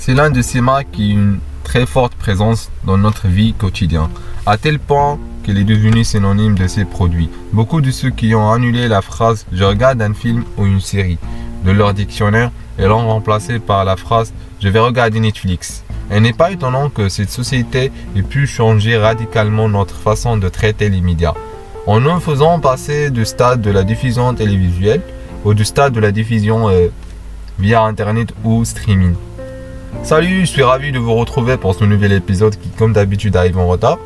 c'est l'un de ces marques qui a une très forte présence dans notre vie quotidienne, à tel point qu'elle est devenue synonyme de ses produits. Beaucoup de ceux qui ont annulé la phrase je regarde un film ou une série de leur dictionnaire et l'ont remplacé par la phrase je vais regarder Netflix. Il n'est pas étonnant que cette société ait pu changer radicalement notre façon de traiter les médias, en nous faisant passer du stade de la diffusion télévisuelle au stade de la diffusion euh, via Internet ou streaming. Salut, je suis ravi de vous retrouver pour ce nouvel épisode qui, comme d'habitude, arrive en retard.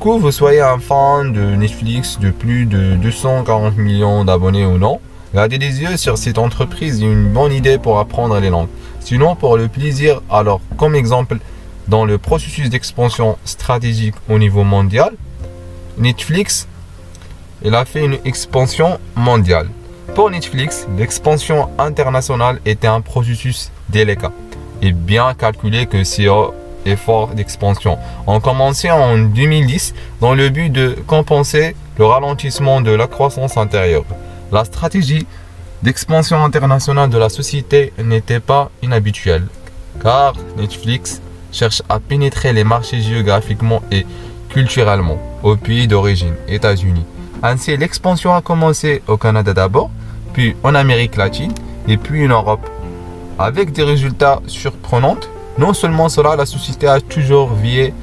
Que vous soyez un fan de Netflix de plus de 240 millions d'abonnés ou non, garder des yeux sur cette entreprise est une bonne idée pour apprendre les langues. Sinon, pour le plaisir, alors, comme exemple, dans le processus d'expansion stratégique au niveau mondial, Netflix, il a fait une expansion mondiale. Pour Netflix, l'expansion internationale était un processus délicat et bien calculé que c'est effort d'expansion. On commençait en 2010 dans le but de compenser le ralentissement de la croissance intérieure. La stratégie d'expansion internationale de la société n'était pas inhabituelle, car Netflix cherche à pénétrer les marchés géographiquement et culturellement au pays d'origine, États-Unis. Ainsi, l'expansion a commencé au Canada d'abord, puis en Amérique latine et puis en Europe avec des résultats surprenants. Non seulement cela, la société a toujours veillé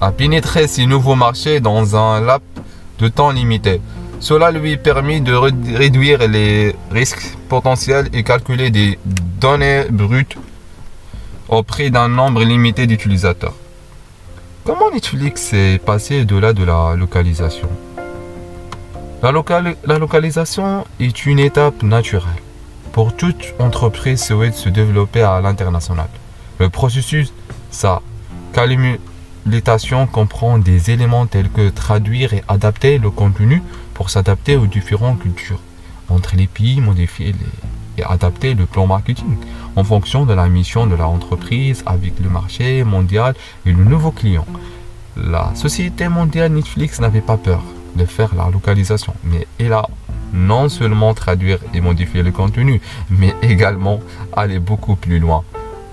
à pénétrer ces nouveaux marchés dans un laps de temps limité. Cela lui permet de réduire les risques potentiels et calculer des données brutes auprès d'un nombre limité d'utilisateurs. Comment Netflix est passé au-delà de la localisation? La localisation est une étape naturelle pour toute entreprise souhaite se développer à l'international. Le processus, sa calculation comprend des éléments tels que traduire et adapter le contenu pour s'adapter aux différentes cultures entre les pays, modifier et adapter le plan marketing en fonction de la mission de l'entreprise avec le marché mondial et le nouveau client. La société mondiale Netflix n'avait pas peur de faire la localisation, mais elle a non seulement traduire et modifier le contenu, mais également aller beaucoup plus loin.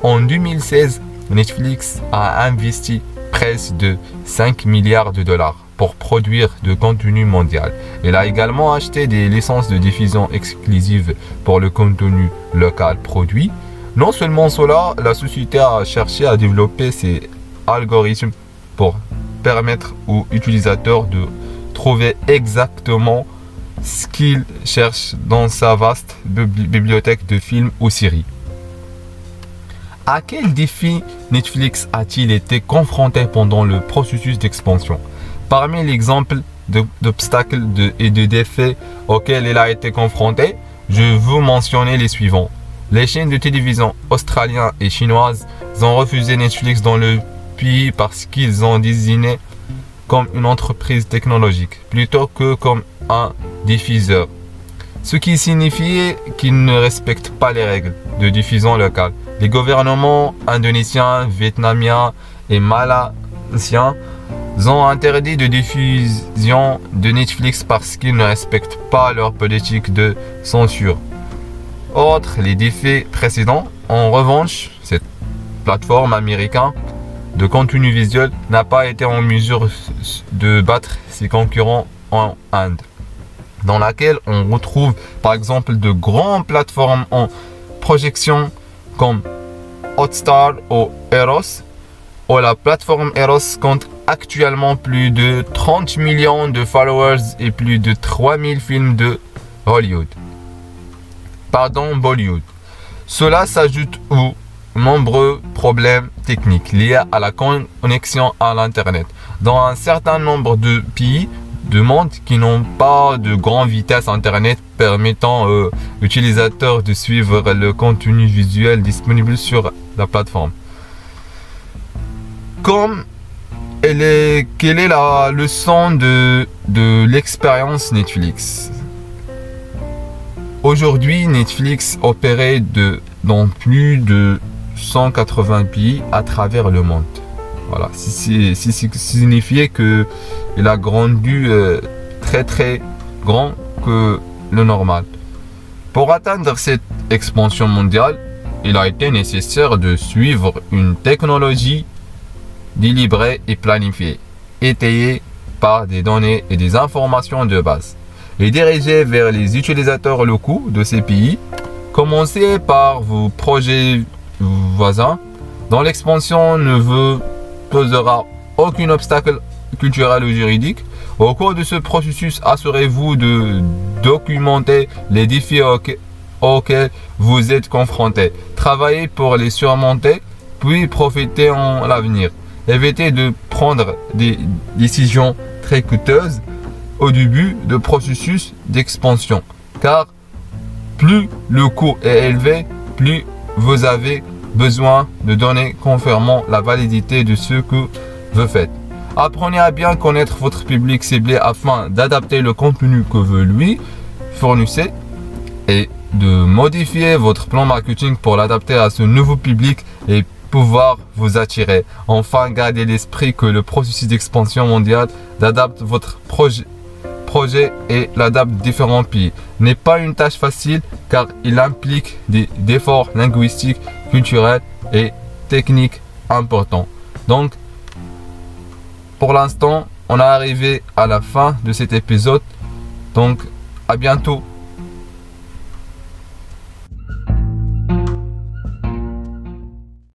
En 2016, Netflix a investi presque de 5 milliards de dollars pour produire de contenu mondial. Elle a également acheté des licences de diffusion exclusives pour le contenu local produit. Non seulement cela, la société a cherché à développer ses algorithmes pour permettre aux utilisateurs de trouver exactement ce qu'il cherche dans sa vaste bibliothèque de films ou séries. À quel défi Netflix a-t-il été confronté pendant le processus d'expansion? Parmi les exemples d'obstacles et de défis auxquels il a été confronté, je veux mentionner les suivants. Les chaînes de télévision australiennes et chinoises ont refusé Netflix dans le pays parce qu'ils ont désigné comme une entreprise technologique plutôt que comme un diffuseur. Ce qui signifie qu'ils ne respectent pas les règles de diffusion locale. Les gouvernements indonésiens, vietnamiens et malaisiens ont interdit de diffusion de Netflix parce qu'ils ne respectent pas leur politique de censure. Autre les défis précédents, en revanche, cette plateforme américaine de contenu visuel n'a pas été en mesure de battre ses concurrents en Inde, dans laquelle on retrouve par exemple de grandes plateformes en projection comme Hotstar ou Eros, où la plateforme Eros compte actuellement plus de 30 millions de followers et plus de 3000 films de Hollywood. Pardon, Bollywood. Cela s'ajoute aux nombreux problèmes techniques liés à la connexion à l'Internet. Dans un certain nombre de pays du monde qui n'ont pas de grande vitesse Internet permettant aux utilisateurs de suivre le contenu visuel disponible sur la plateforme. Comme quelle est la leçon de, de l'expérience Netflix? Aujourd'hui, Netflix opérait de, dans plus de 180 pays à travers le monde. Voilà, c'est signifié que il a grandi euh, très très grand que le normal. Pour atteindre cette expansion mondiale, il a été nécessaire de suivre une technologie délibérée et planifiée, étayée par des données et des informations de base, et dirigée vers les utilisateurs locaux de ces pays. Commencez par vos projets voisins, dont l'expansion ne vous posera aucun obstacle culturel ou juridique. Au cours de ce processus, assurez-vous de documenter les défis auxquels vous êtes confrontés. Travaillez pour les surmonter, puis profitez en l'avenir. Évitez de prendre des décisions très coûteuses au début de processus d'expansion, car plus le coût est élevé, plus vous avez besoin de données confirmant la validité de ce que vous faites. Apprenez à bien connaître votre public ciblé afin d'adapter le contenu que vous lui fournissez et de modifier votre plan marketing pour l'adapter à ce nouveau public et pouvoir vous attirer. Enfin, gardez l'esprit que le processus d'expansion mondiale d'adapter votre projet, projet et l'adapte différents pays n'est pas une tâche facile car il implique des efforts linguistiques, culturels et techniques importants. Donc, pour l'instant, on est arrivé à la fin de cet épisode. Donc, à bientôt